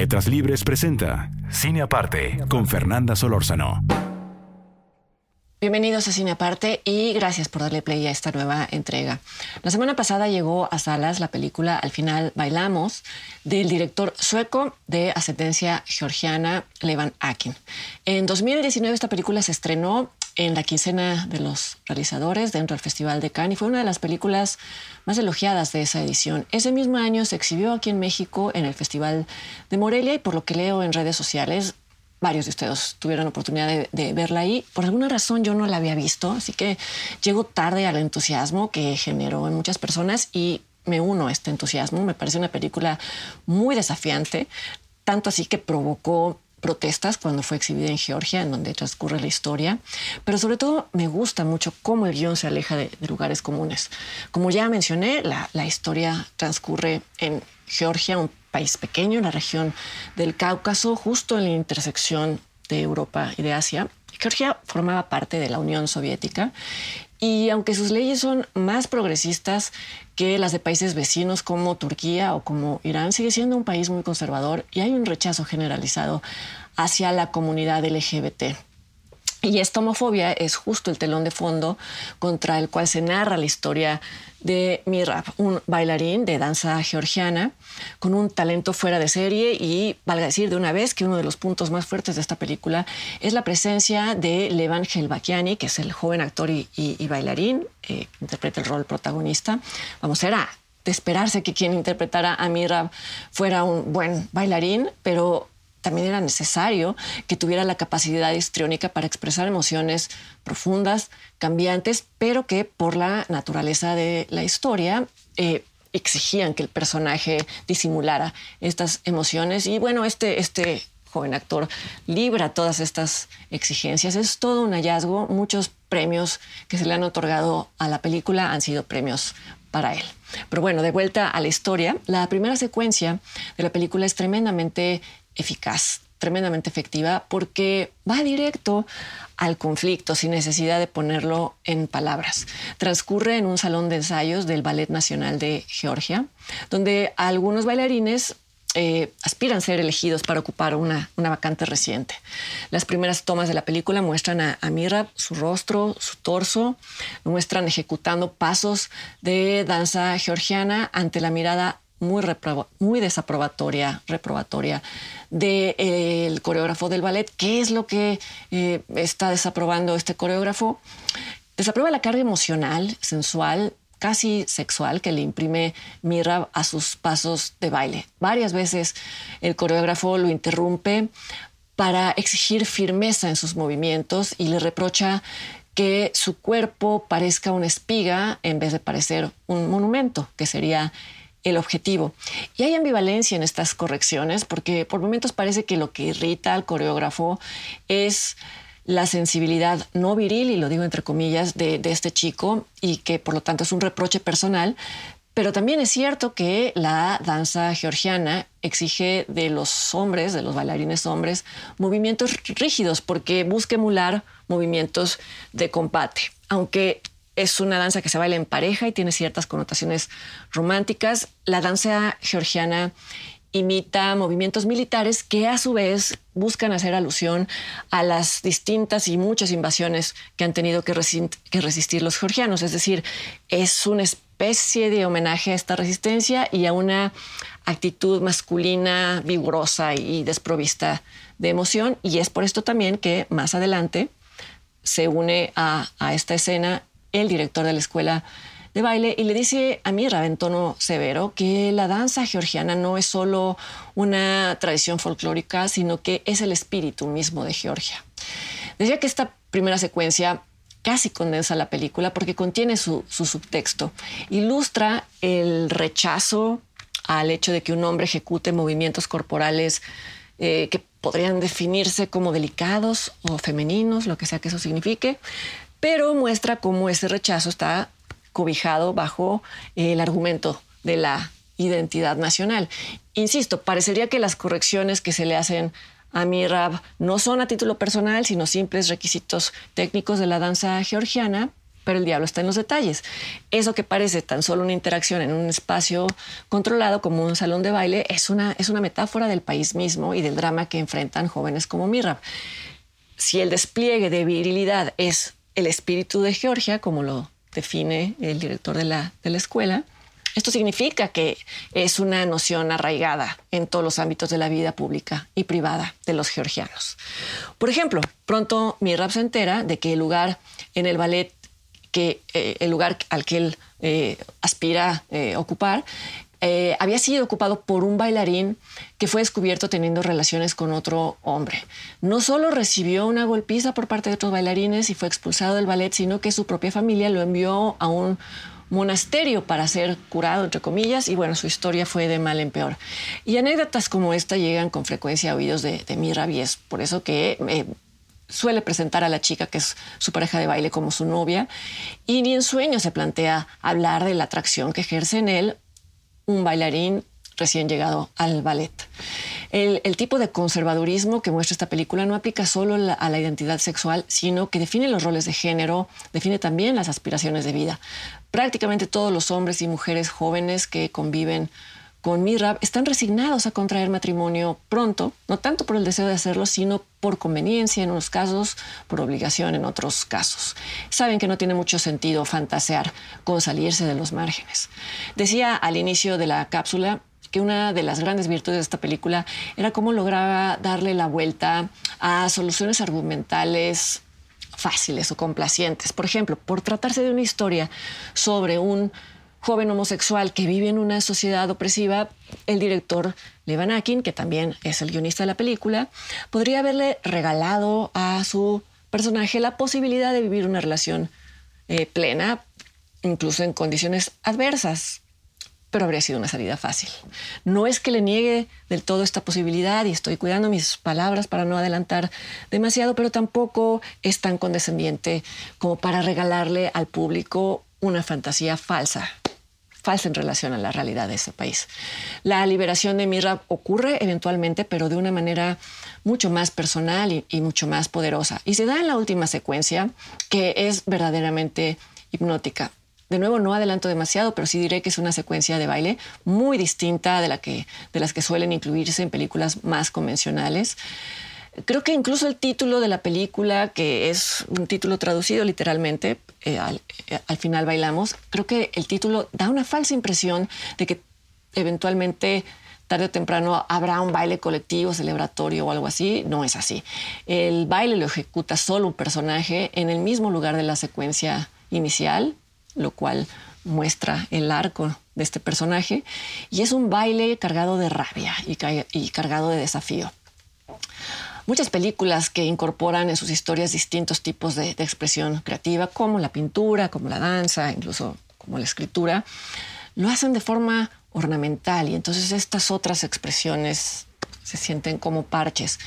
Letras Libres presenta Cine Aparte con Fernanda Solórzano. Bienvenidos a Cine Aparte y gracias por darle play a esta nueva entrega. La semana pasada llegó a salas la película Al final bailamos del director sueco de ascendencia georgiana Levan Akin. En 2019 esta película se estrenó en la quincena de los realizadores dentro del Festival de Cannes y fue una de las películas más elogiadas de esa edición. Ese mismo año se exhibió aquí en México en el Festival de Morelia y por lo que leo en redes sociales, varios de ustedes tuvieron oportunidad de, de, verla ahí. Por alguna razón yo no la había visto, así que llego tarde al entusiasmo que generó en muchas personas y me uno a este entusiasmo. Me parece una película muy desafiante, tanto así que provocó protestas cuando fue exhibida en Georgia, en donde transcurre la historia, pero sobre todo me gusta mucho cómo el guion se aleja de, lugares comunes. Como ya mencioné, la, historia transcurre en Georgia, un país pequeño en la región del Cáucaso, justo en la intersección de Europa y de Asia. Georgia formaba parte de la Unión Soviética y aunque sus leyes son más progresistas que las de países vecinos como Turquía o como Irán, sigue siendo un país muy conservador y hay un rechazo generalizado hacia la comunidad LGBT. Y esta homofobia es justo el telón de fondo contra el cual se narra la historia de Mirab, un bailarín de danza georgiana con un talento fuera de serie y valga decir de una vez que uno de los puntos más fuertes de esta película es la presencia de Levan Helbakiani, que es el joven actor y bailarín, eh, que interpreta el rol protagonista. Vamos, era de esperarse que quien interpretara a Mirab fuera un buen bailarín, pero también era necesario que tuviera la capacidad histriónica para expresar emociones profundas, cambiantes, pero que por la naturaleza de la historia eh, exigían que el personaje disimulara estas emociones. Y bueno, este, este joven actor libra todas estas exigencias. Es todo un hallazgo. Muchos premios que se le han otorgado a la película han sido premios para él. Pero bueno, de vuelta a la historia, la primera secuencia de la película es tremendamente eficaz, tremendamente efectiva, porque va directo al conflicto sin necesidad de ponerlo en palabras. Transcurre en un salón de ensayos del Ballet Nacional de Georgia, donde algunos bailarines eh, aspiran a ser elegidos para ocupar una, vacante reciente. Las primeras tomas de la película muestran a, a su rostro, su torso, muestran ejecutando pasos de danza georgiana ante la mirada muy, desaprobatoria, reprobatoria del de, eh, coreógrafo del ballet. ¿Qué es lo que eh, está desaprobando este coreógrafo? Desaprueba la carga emocional, sensual, casi sexual que le imprime Mira a sus pasos de baile. Varias veces el coreógrafo lo interrumpe para exigir firmeza en sus movimientos y le reprocha que su cuerpo parezca una espiga en vez de parecer un monumento, que sería el objetivo. Y hay ambivalencia en estas correcciones porque por momentos parece que lo que irrita al coreógrafo es la sensibilidad no viril, y lo digo entre comillas, de, este chico y que por lo tanto es un reproche personal. Pero también es cierto que la danza georgiana exige de los hombres, de los bailarines hombres, movimientos rígidos porque busca emular movimientos de combate. Aunque es una danza que se baila en pareja y tiene ciertas connotaciones románticas. La danza georgiana imita movimientos militares que a su vez buscan hacer alusión a las distintas y muchas invasiones que han tenido que, resistir los georgianos. Es decir, es una especie de homenaje a esta resistencia y a una actitud masculina vigorosa y desprovista de emoción. Y es por esto también que más adelante se une a, a esta escena el director de la escuela de baile y le dice a Mira en tono severo que la danza georgiana no es solo una tradición folclórica, sino que es el espíritu mismo de Georgia. Decía que esta primera secuencia casi condensa la película porque contiene su, su subtexto. Ilustra el rechazo al hecho de que un hombre ejecute movimientos corporales eh, que podrían definirse como delicados o femeninos, lo que sea que eso signifique, pero muestra cómo ese rechazo está cobijado bajo el argumento de la identidad nacional. Insisto, parecería que las correcciones que se le hacen a Mirab no son a título personal, sino simples requisitos técnicos de la danza georgiana, pero el diablo está en los detalles. Eso que parece tan solo una interacción en un espacio controlado como un salón de baile es una, es una metáfora del país mismo y del drama que enfrentan jóvenes como Mirab. Si el despliegue de virilidad es el espíritu de Georgia, como lo define el director de la, de la escuela, esto significa que es una noción arraigada en todos los ámbitos de la vida pública y privada de los georgianos. Por ejemplo, pronto Mirab se entera de que el lugar en el ballet, que, eh, el lugar al que él eh, aspira eh, ocupar, había sido ocupado por un bailarín que fue descubierto teniendo relaciones con otro hombre. No solo recibió una golpiza por parte de otros bailarines y fue expulsado del ballet, sino que su propia familia lo envió a un monasterio para ser curado, entre comillas, y bueno, su historia fue de mal en peor. Y anécdotas como esta llegan con frecuencia a oídos de, de mi y es por eso que eh, suele presentar a la chica que es su pareja de baile como su novia, y ni en sueño se plantea hablar de la atracción que ejerce en él un bailarín recién llegado al ballet. El, tipo de conservadurismo que muestra esta película no aplica solo a la identidad sexual, sino que define los roles de género, define también las aspiraciones de vida. Prácticamente todos los hombres y mujeres jóvenes que conviven con Mirab están resignados a contraer matrimonio pronto, no tanto por el deseo de hacerlo, sino por conveniencia en unos casos, por obligación en otros casos. Saben que no tiene mucho sentido fantasear con salirse de los márgenes. Decía al inicio de la cápsula que una de las grandes virtudes de esta película era cómo lograba darle la vuelta a soluciones argumentales fáciles o complacientes. Por ejemplo, por tratarse de una historia sobre un joven homosexual que vive en una sociedad opresiva, el director Levan Akin, que también es el guionista de la película, podría haberle regalado a su personaje la posibilidad de vivir una relación eh, plena, incluso en condiciones adversas, pero habría sido una salida fácil. No es que le niegue del todo esta posibilidad y estoy cuidando mis palabras para no adelantar demasiado, pero tampoco es tan condescendiente como para regalarle al público una fantasía falsa falsa en relación a la realidad de ese país. La liberación de Mirra ocurre eventualmente, pero de una manera mucho más personal y, y mucho más poderosa. Y se da en la última secuencia, que es verdaderamente hipnótica. De nuevo, no adelanto demasiado, pero sí diré que es una secuencia de baile muy distinta de, la que, de las que suelen incluirse en películas más convencionales. Creo que incluso el título de la película, que es un título traducido literalmente, eh, eh, al, final bailamos, creo que el título da una falsa impresión de que eventualmente tarde o temprano habrá un baile colectivo, celebratorio o algo así. No es así. El baile lo ejecuta solo un personaje en el mismo lugar de la secuencia inicial, lo cual muestra el arco de este personaje, y es un baile cargado de rabia y, cargado de desafío. Muchas películas que incorporan en sus historias distintos tipos de, expresión creativa, como la pintura, como la danza, incluso como la escritura, lo hacen de forma ornamental y entonces estas otras expresiones se sienten como parches.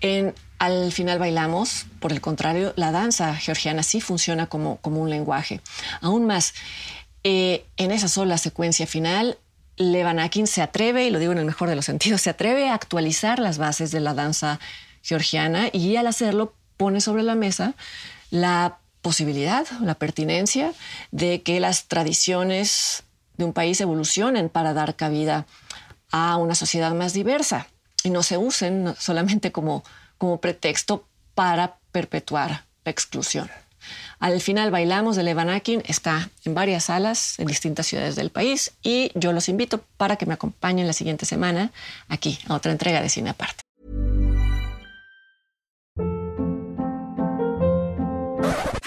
En al final bailamos, por el contrario, la danza georgiana sí funciona como, como un lenguaje. Aún más, eh, en esa sola secuencia final, Levanakin se atreve, y lo digo en el mejor de los sentidos, se atreve a actualizar las bases de la danza georgiana y al hacerlo pone sobre la mesa la posibilidad, la pertinencia de que las tradiciones de un país evolucionen para dar cabida a una sociedad más diversa y no se usen solamente como como pretexto para perpetuar la exclusión. Al final bailamos de Levanakin está en varias salas en distintas ciudades del país y yo los invito para que me acompañen la siguiente semana aquí a otra entrega de Cine Aparte.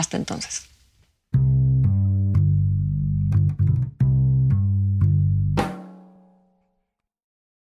Hasta entonces.